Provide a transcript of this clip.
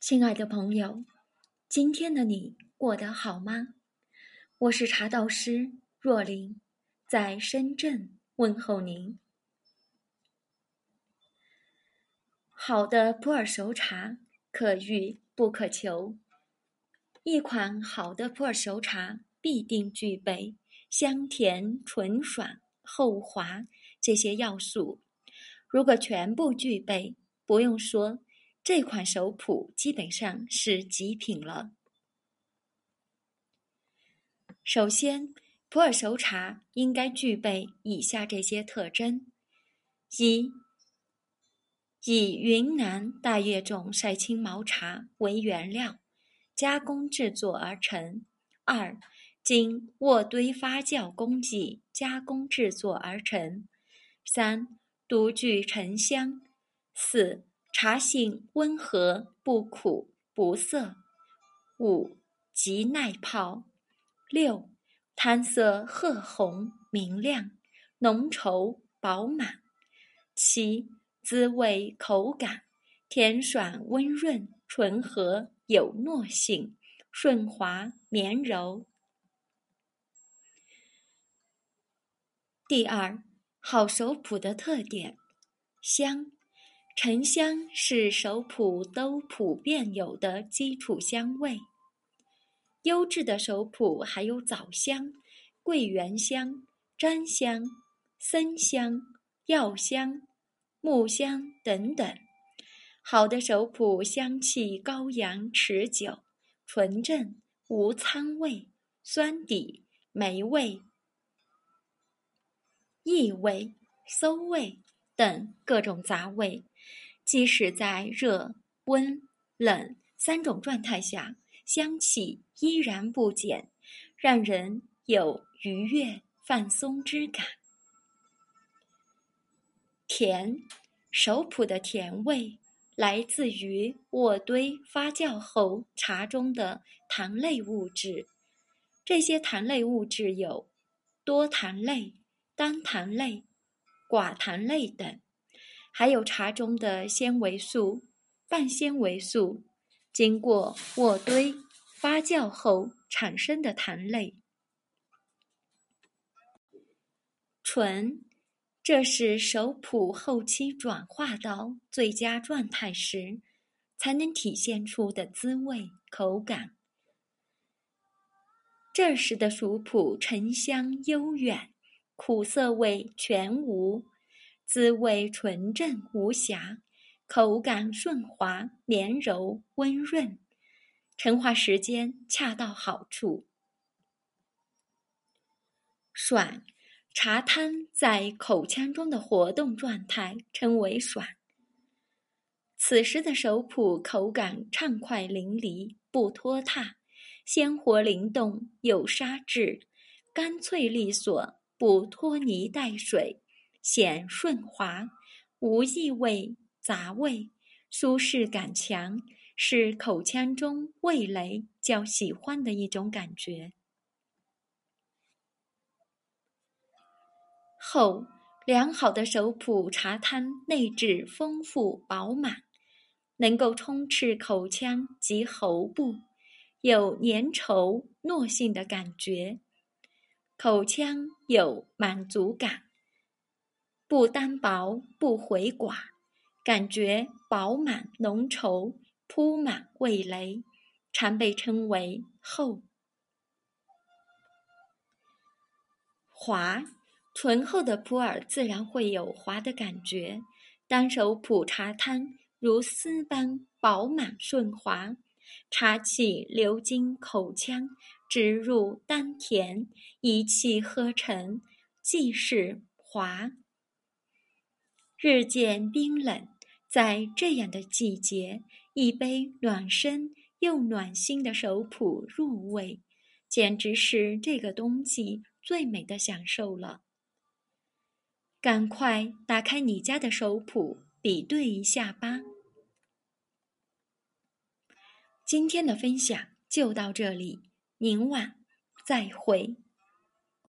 亲爱的朋友，今天的你过得好吗？我是茶道师若琳，在深圳问候您。好的普洱熟茶，可遇不可求。一款好的普洱熟茶必定具备香甜、醇爽、厚滑这些要素。如果全部具备，不用说，这款熟普基本上是极品了。首先，普洱熟茶应该具备以下这些特征：一、以云南大叶种晒青毛茶为原料，加工制作而成；二、经渥堆发酵工艺加工制作而成；三、独具沉香，四茶性温和，不苦不涩，五极耐泡，六汤色褐红明亮，浓稠饱满，七滋味口感甜爽温润，醇和有糯性，顺滑绵柔。第二。好熟普的特点：香，沉香是熟普都普遍有的基础香味。优质的熟普还有枣香、桂圆香、粘香、森香、药香、木香等等。好的熟普香气高扬持久，纯正无苍味、酸底、霉味。异味、馊味等各种杂味，即使在热、温、冷三种状态下，香气依然不减，让人有愉悦放松之感。甜，熟普的甜味来自于渥堆发酵后茶中的糖类物质，这些糖类物质有多糖类。单糖类、寡糖类等，还有茶中的纤维素、半纤维素，经过渥堆发酵后产生的糖类。醇，这是熟普后期转化到最佳状态时，才能体现出的滋味口感。这时的熟普沉香悠远。苦涩味全无，滋味纯正无瑕，口感顺滑绵柔温润，陈化时间恰到好处。爽，茶汤在口腔中的活动状态称为爽。此时的熟普口感畅快淋漓，不拖沓，鲜活灵动有沙质，干脆利索。不拖泥带水，显顺滑，无异味杂味，舒适感强，是口腔中味蕾较喜欢的一种感觉。后，良好的熟普茶汤内质丰富饱满，能够充斥口腔及喉部，有粘稠糯性的感觉。口腔有满足感，不单薄不回寡，感觉饱满浓稠，铺满味蕾，常被称为厚。滑，醇厚的普洱自然会有滑的感觉。单手普茶汤如丝般饱满顺滑，茶气流经口腔。直入丹田，一气呵成，即是滑。日渐冰冷，在这样的季节，一杯暖身又暖心的手谱入味，简直是这个冬季最美的享受了。赶快打开你家的手谱，比对一下吧。今天的分享就到这里。明晚再会。